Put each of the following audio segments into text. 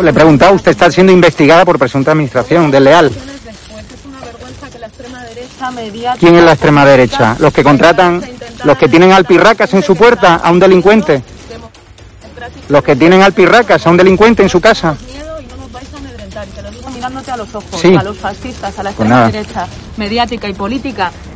No, le he preguntado, usted está siendo investigada por presunta administración desleal. ¿Quién es la extrema derecha? ¿Los que contratan, los que tienen alpirracas en su puerta a un delincuente? ¿Los que tienen alpirracas a un delincuente en su casa? mirándote a los ojos, Sí. a los fascistas, a la Pues extrema nada. derecha, mediática y política.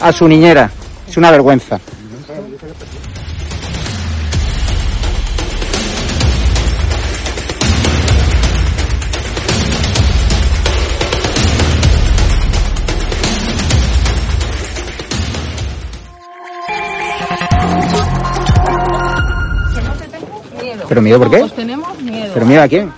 a su niñera. Es una vergüenza. Miedo. ¿Pero miedo por qué? Todos tenemos miedo. ¿Pero mira a quién?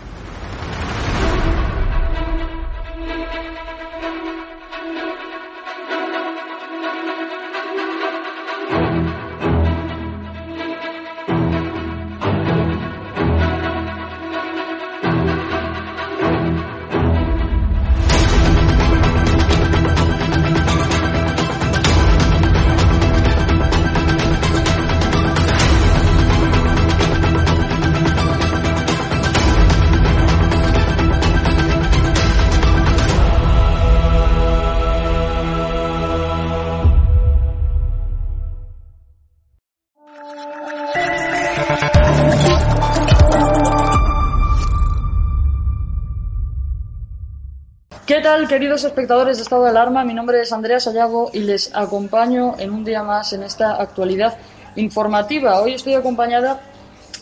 ¿Qué tal, queridos espectadores de Estado de Alarma? Mi nombre es Andrea Sayago y les acompaño en un día más en esta actualidad informativa. Hoy estoy acompañada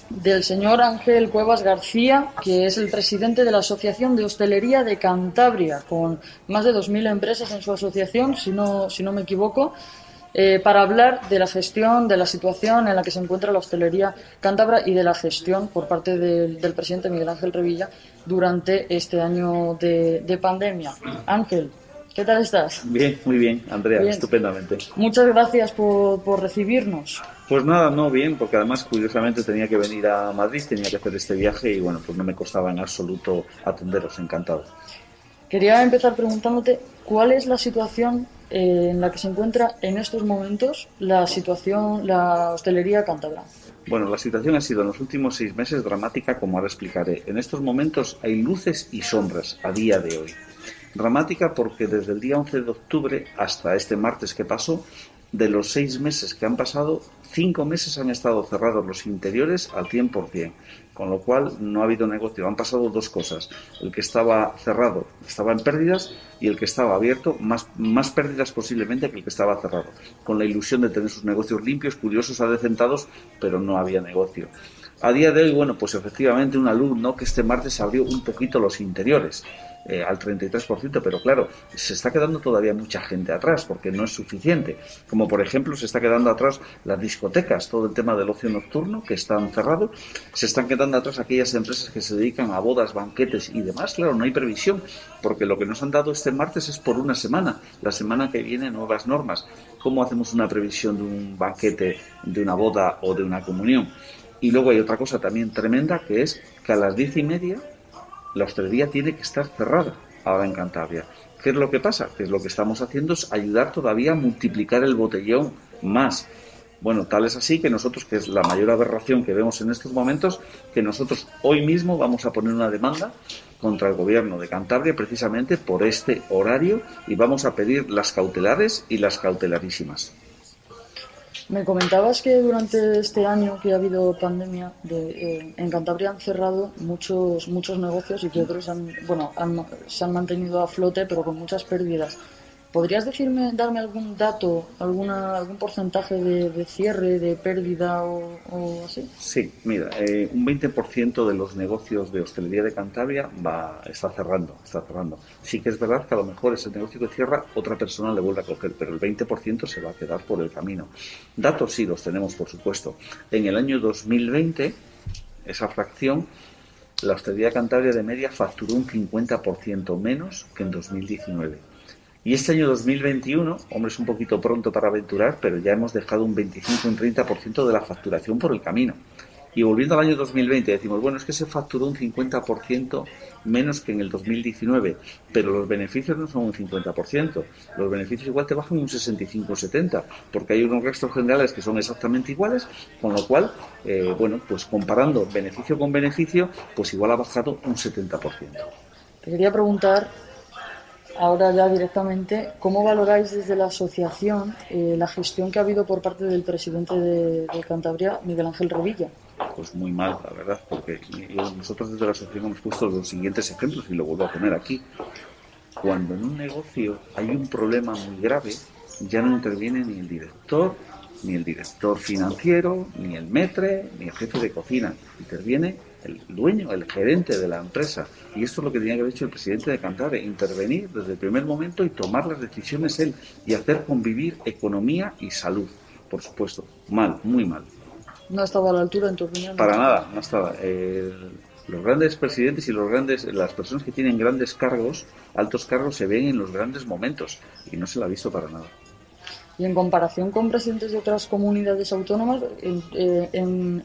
del señor Ángel Cuevas García, que es el presidente de la Asociación de Hostelería de Cantabria, con más de 2.000 empresas en su asociación, si no, si no me equivoco, eh, para hablar de la gestión, de la situación en la que se encuentra la hostelería cántabra y de la gestión por parte del, del presidente Miguel Ángel Revilla durante este año de, de pandemia. Ángel, ¿qué tal estás? Bien, muy bien, Andrea, Bien. estupendamente. Muchas gracias por, por recibirnos. Pues nada, no bien, porque además curiosamente tenía que venir a Madrid, tenía que hacer este viaje y bueno, pues no me costaba en absoluto atenderos, encantado. Quería empezar preguntándote cuál es la situación eh, en la que se encuentra en estos momentos la situación, la hostelería cántabra. Bueno, la situación ha sido en los últimos seis meses dramática, como ahora explicaré. En estos momentos hay luces y sombras a día de hoy. Dramática porque desde el día 11 de octubre hasta este martes que pasó, de los seis meses que han pasado, cinco meses han estado cerrados los interiores al 100%, con lo cual no ha habido negocio. Han pasado dos cosas. El que estaba cerrado estaba en pérdidas y el que estaba abierto, más, más pérdidas posiblemente que el que estaba cerrado, con la ilusión de tener sus negocios limpios, curiosos, adecentados, pero no había negocio. A día de hoy, bueno, pues efectivamente una luz, ¿no? Que este martes abrió un poquito los interiores. Eh, al 33%, pero claro, se está quedando todavía mucha gente atrás porque no es suficiente. Como por ejemplo, se está quedando atrás las discotecas, todo el tema del ocio nocturno que están cerrados, se están quedando atrás aquellas empresas que se dedican a bodas, banquetes y demás. Claro, no hay previsión porque lo que nos han dado este martes es por una semana. La semana que viene nuevas normas. ¿Cómo hacemos una previsión de un banquete, de una boda o de una comunión? Y luego hay otra cosa también tremenda que es que a las diez y media la hostelería tiene que estar cerrada ahora en Cantabria. ¿Qué es lo que pasa? Que lo que estamos haciendo es ayudar todavía a multiplicar el botellón más. Bueno, tal es así que nosotros, que es la mayor aberración que vemos en estos momentos, que nosotros hoy mismo vamos a poner una demanda contra el gobierno de Cantabria precisamente por este horario y vamos a pedir las cautelares y las cautelarísimas. Me comentabas que durante este año que ha habido pandemia de, eh, en Cantabria han cerrado muchos muchos negocios y que otros han, bueno, se han mantenido a flote pero con muchas pérdidas. ¿Podrías decirme, darme algún dato, alguna, algún porcentaje de, cierre, de pérdida o, así? Sí, mira, eh, un 20% de los negocios de hostelería de Cantabria va, está cerrando, está cerrando. Sí que es verdad que a lo mejor ese negocio que cierra, otra persona le vuelve a coger, pero el 20% se va a quedar por el camino. Datos sí los tenemos, por supuesto. En el año 2020, esa fracción la hostelería Cantabria de media facturó un 50% menos que en 2019. Y este año 2021, hombre, es un poquito pronto para aventurar, pero ya hemos dejado un 25 un 30% de la facturación por el camino. Y volviendo al año 2020, decimos, bueno, es que se facturó un 50% menos que en el 2019, pero los beneficios no son un 50%. Los beneficios igual te bajan un 65 70, porque hay unos restos generales que son exactamente iguales, con lo cual, eh, bueno, pues comparando beneficio con beneficio, pues igual ha bajado un 70%. Te quería preguntar ahora ya directamente, ¿cómo valoráis desde la asociación eh, la gestión que ha habido por parte del presidente de, Cantabria, Miguel Ángel Revilla? Pues muy mal, la verdad, porque nosotros desde la asociación hemos puesto los siguientes ejemplos y lo vuelvo a poner aquí. Cuando en un negocio hay un problema muy grave, ya no interviene ni el director, ni el director financiero, ni el metre, ni el jefe de cocina. Interviene el dueño, el gerente de la empresa. Y esto es lo que tenía que haber hecho el presidente de Cantabria, intervenir desde el primer momento y tomar las decisiones él y hacer convivir economía y salud. Por supuesto, mal, muy mal. No estaba a la altura en tu opinión. Para nada, no estaba. los grandes presidentes y los grandes, las personas que tienen grandes cargos, altos cargos, se ven en los grandes momentos y no se la ha visto para nada. Y en comparación con presidentes de otras comunidades autónomas, eh, en,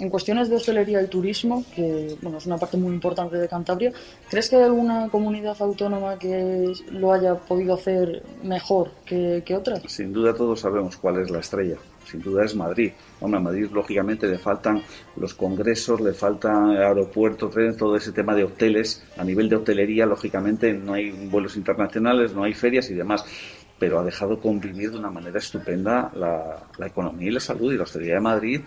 en, cuestiones de hostelería y turismo, que bueno, es una parte muy importante de Cantabria, ¿crees que hay alguna comunidad autónoma que lo haya podido hacer mejor que, que otras? Sin duda todos sabemos cuál es la estrella. Sin duda es Madrid. Hombre, a Madrid lógicamente le faltan los congresos, le faltan aeropuertos, todo ese tema de hoteles. A nivel de hotelería, lógicamente no hay vuelos internacionales, no hay ferias y demás pero ha dejado convivir de una manera estupenda la, economía y la salud y la hostelería de Madrid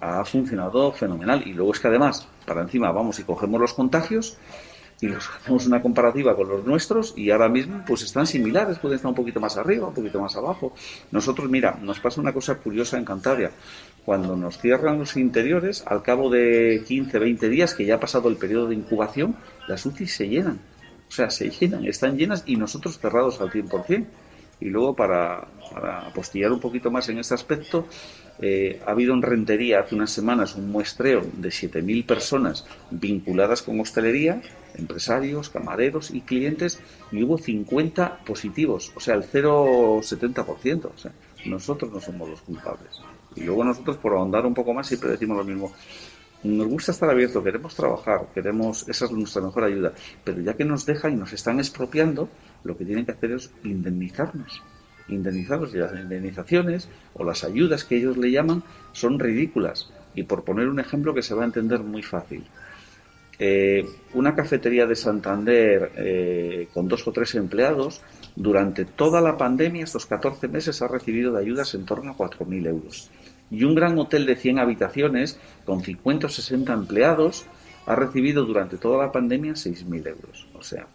ha funcionado fenomenal. Y luego es que además, para encima vamos y cogemos los contagios y los hacemos una comparativa con los nuestros y ahora mismo pues están similares, pueden estar un poquito más arriba, un poquito más abajo. Nosotros, mira, nos pasa una cosa curiosa en Cantabria. Cuando nos cierran los interiores, al cabo de 15, 20 días, que ya ha pasado el periodo de incubación, las UCI se llenan. O sea, se llenan, están llenas y nosotros cerrados al 100%. Y luego, para, para apostillar un poquito más en este aspecto, eh, ha habido en Rentería hace unas semanas un muestreo de 7.000 personas vinculadas con hostelería, empresarios, camareros y clientes, y hubo 50 positivos, o sea, el 0,70%. O sea, nosotros no somos los culpables. Y luego nosotros, por ahondar un poco más, siempre decimos lo mismo. Nos gusta estar abierto, queremos trabajar, queremos, esa es nuestra mejor ayuda. Pero ya que nos dejan y nos están expropiando, lo que tienen que hacer es indemnizarnos. Indemnizarnos y las indemnizaciones o las ayudas que ellos le llaman son ridículas. Y por poner un ejemplo que se va a entender muy fácil. Eh, una cafetería de Santander eh, con dos o tres empleados, durante toda la pandemia, estos 14 meses, ha recibido de ayudas en torno a 4.000 euros. Y un gran hotel de 100 habitaciones, con 50 o 60 empleados, ha recibido durante toda la pandemia 6.000 euros. O sea,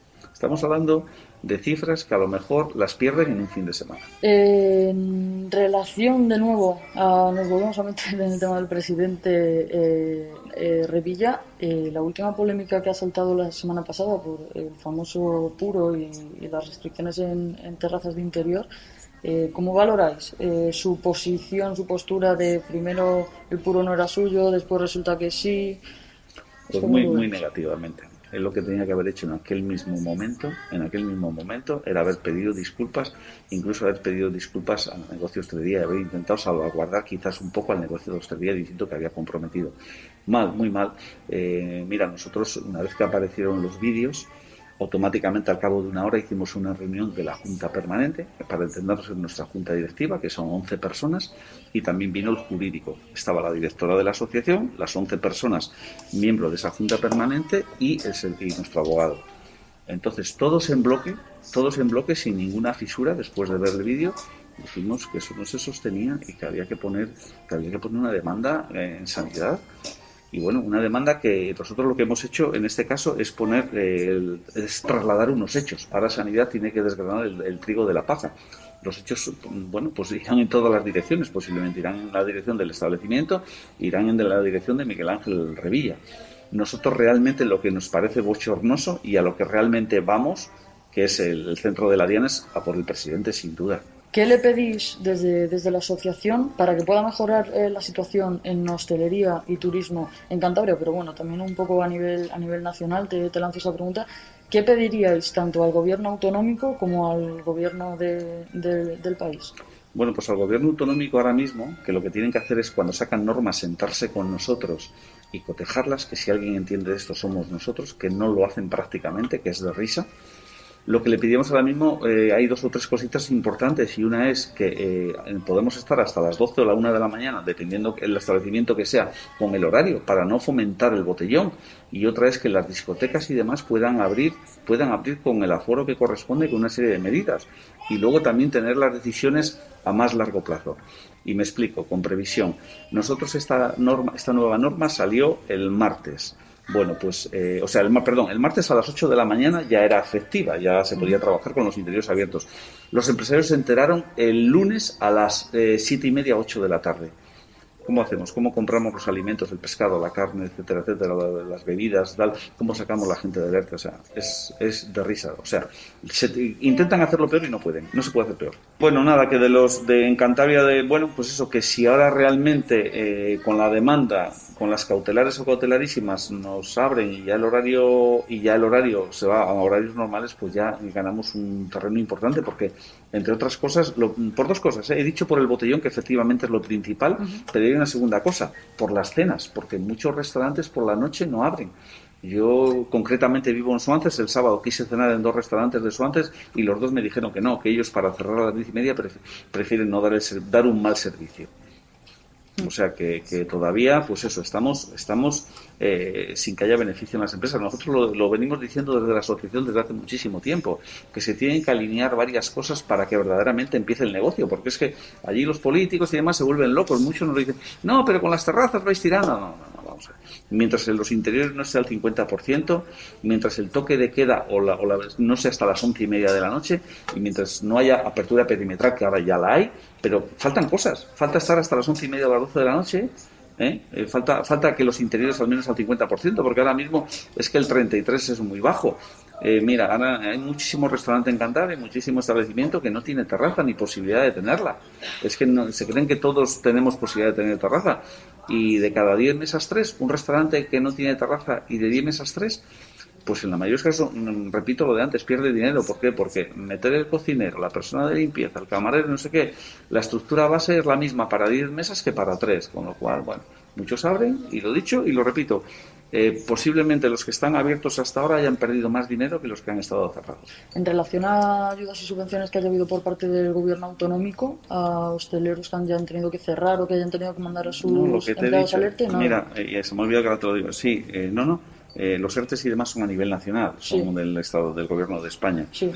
estamos hablando de cifras que a lo mejor las pierden en un fin de semana. En relación, de nuevo, a, nos volvemos a meter en el tema del presidente eh, eh, Revilla, eh, la última polémica que ha saltado la semana pasada por el famoso puro y, y las restricciones en, en, terrazas de interior, eh, ¿cómo valoráis eh, su posición, su postura de primero el puro no era suyo, después resulta que sí? Pues muy, muy negativamente es lo que tenía que haber hecho en aquel mismo momento, en aquel mismo momento, era haber pedido disculpas, incluso haber pedido disculpas al negocio de hostelería y haber intentado salvaguardar quizás un poco al negocio de hostelería diciendo que había comprometido. Mal, muy mal. Eh, mira, nosotros, una vez que aparecieron los vídeos, automáticamente al cabo de una hora hicimos una reunión de la Junta Permanente para entendernos en nuestra Junta Directiva, que son 11 personas, y también vino el jurídico. Estaba la directora de la asociación, las 11 personas miembros de esa Junta Permanente y, el, y nuestro abogado. Entonces, todos en bloque, todos en bloque, sin ninguna fisura, después de ver el vídeo, dijimos que eso no se sostenía y que había que poner, que había que poner una demanda en sanidad y bueno, una demanda que nosotros lo que hemos hecho en este caso es poner, el, es trasladar unos hechos. Ahora Sanidad tiene que desgranar el, el, trigo de la paja. Los hechos, bueno, pues irán en todas las direcciones, posiblemente irán en la dirección del establecimiento, irán en la dirección de Miguel Ángel Revilla. Nosotros realmente lo que nos parece bochornoso y a lo que realmente vamos, que es el, el centro de la Diana, es a por el presidente sin duda. ¿Qué le pedís desde, desde la asociación para que pueda mejorar eh, la situación en hostelería y turismo en Cantabria? Pero bueno, también un poco a nivel, a nivel nacional, te, te lanzo esa pregunta. ¿Qué pediríais tanto al gobierno autonómico como al gobierno de, de, del país? Bueno, pues al gobierno autonómico ahora mismo, que lo que tienen que hacer es cuando sacan normas sentarse con nosotros y cotejarlas, que si alguien entiende de esto somos nosotros, que no lo hacen prácticamente, que es de risa. Lo que le pedimos ahora mismo, eh, hay dos o tres cositas importantes y una es que eh, podemos estar hasta las 12 o la 1 de la mañana, dependiendo el establecimiento que sea, con el horario, para no fomentar el botellón. Y otra es que las discotecas y demás puedan abrir, puedan abrir con el aforo que corresponde con una serie de medidas. Y luego también tener las decisiones a más largo plazo. Y me explico, con previsión. Nosotros esta norma, esta nueva norma salió el martes. Bueno, pues, eh, o sea, el, perdón, el martes a las 8 de la mañana ya era efectiva, ya se podía trabajar con los interiores abiertos. Los empresarios se enteraron el lunes a las eh, siete y media, 8 de la tarde. ¿Cómo hacemos? ¿Cómo compramos los alimentos, el pescado, la carne, etcétera, etcétera, las bebidas, tal? ¿Cómo sacamos la gente de alerta? O sea, es, es de risa. O sea, se, intentan hacerlo peor y no pueden. No se puede hacer peor. Bueno, nada, que de los de Encantabria, de, bueno, pues eso, que si ahora realmente eh, con la demanda, con las cautelares o cautelarísimas nos abren y ya el horario y ya el horario se va a horarios normales, pues ya ganamos un terreno importante porque entre otras cosas, lo, por dos cosas, ¿eh? he dicho por el botellón que efectivamente es lo principal, uh -huh. pero una segunda cosa, por las cenas, porque muchos restaurantes por la noche no abren. Yo concretamente vivo en Suances, el sábado quise cenar en dos restaurantes de Suances y los dos me dijeron que no, que ellos para cerrar a las diez y media prefieren no dar, el, dar un mal servicio. O sea que, que, todavía, pues eso, estamos, estamos eh, sin que haya beneficio en las empresas. Nosotros lo, lo, venimos diciendo desde la asociación desde hace muchísimo tiempo, que se tienen que alinear varias cosas para que verdaderamente empiece el negocio, porque es que allí los políticos y demás se vuelven locos. Muchos nos dicen, no, pero con las terrazas vais tirando. No, no, no. Mientras en los interiores no sea el 50%, mientras el toque de queda o la, o la, no sea hasta las once y media de la noche, y mientras no haya apertura perimetral, que ahora ya la hay, pero faltan cosas. Falta estar hasta las once y media o las doce de la noche. ¿eh? Eh, falta, falta que los interiores al menos al 50%, porque ahora mismo es que el 33% es muy bajo. Eh, mira, ahora hay muchísimos restaurantes en Cantabria, muchísimo establecimiento que no tiene terraza ni posibilidad de tenerla. Es que no, se creen que todos tenemos posibilidad de tener terraza. Y de cada 10 mesas 3, un restaurante que no tiene terraza y de 10 mesas 3, pues en la mayoría de casos, repito lo de antes, pierde dinero. ¿Por qué? Porque meter el cocinero, la persona de limpieza, el camarero, no sé qué, la estructura base es la misma para 10 mesas que para 3, con lo cual, bueno, Muchos abren, y lo dicho y lo repito, eh, posiblemente los que están abiertos hasta ahora hayan perdido más dinero que los que han estado cerrados. En relación a ayudas y subvenciones que haya habido por parte del gobierno autonómico a hosteleros que hayan tenido que cerrar o que hayan tenido que mandar a sus No, lo que te he empleados dicho, ERTE, no. mira, eh, se me ha olvidado que ahora te lo digo. Sí, eh, no, no. eh, los ERTES y demás son a nivel nacional, son Sí. del Estado, del Gobierno de España. Sí.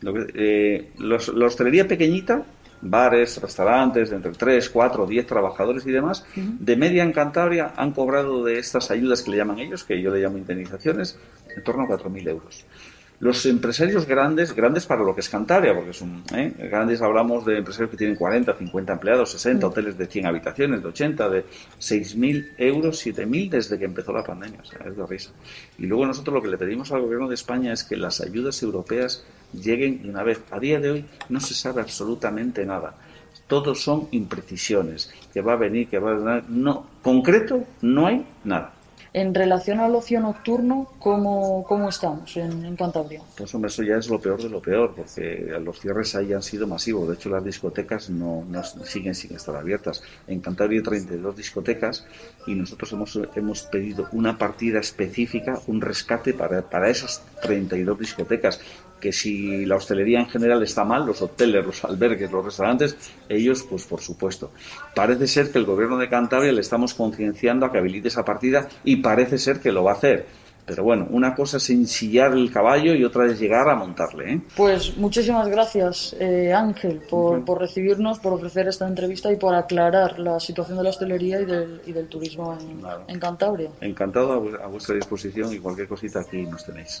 Lo que- eh, los- la hostelería pequeñita, bares, restaurantes de entre 3, 4, 10 trabajadores y demás, de media en Cantabria han cobrado de estas ayudas que le llaman ellos, que yo le llamo indemnizaciones, en torno a 4.000 euros. Los empresarios grandes, grandes para lo que es Cantabria, porque son ¿eh? grandes, hablamos de empresarios que tienen 40, 50 empleados, 60, hoteles de 100 habitaciones, de 80, de 6.000 euros, 7.000 desde que empezó la pandemia, o sea, es de risa. Y luego nosotros lo que le pedimos al gobierno de España es que las ayudas europeas lleguen de una vez. A día de hoy no se sabe absolutamente nada. Todos son imprecisiones, que va a venir, que va a venir. No, concreto no hay nada. En relación al ocio nocturno, ¿cómo, cómo estamos en, en Cantabria? Pues hombre, eso ya es lo peor de lo peor, porque los cierres ahí han sido masivos. De hecho, las discotecas no, no siguen sin estar abiertas. En Cantabria hay 32 discotecas y nosotros hemos, hemos pedido una partida específica, un rescate para, para esas 32 discotecas. Que si la hostelería en general está mal, los hoteles, los albergues, los restaurantes, ellos, pues por supuesto. Parece ser que el gobierno de Cantabria le estamos concienciando a que habilite esa partida y parece ser que lo va a hacer. Pero bueno, una cosa es ensillar el caballo y otra es llegar a montarle. ¿eh? Pues muchísimas gracias, eh, Ángel, por, por recibirnos, por ofrecer esta entrevista y por aclarar la situación de la hostelería y del, y del turismo en, Claro. en Cantabria. Encantado a vu- a vuestra disposición y cualquier cosita aquí nos tenéis.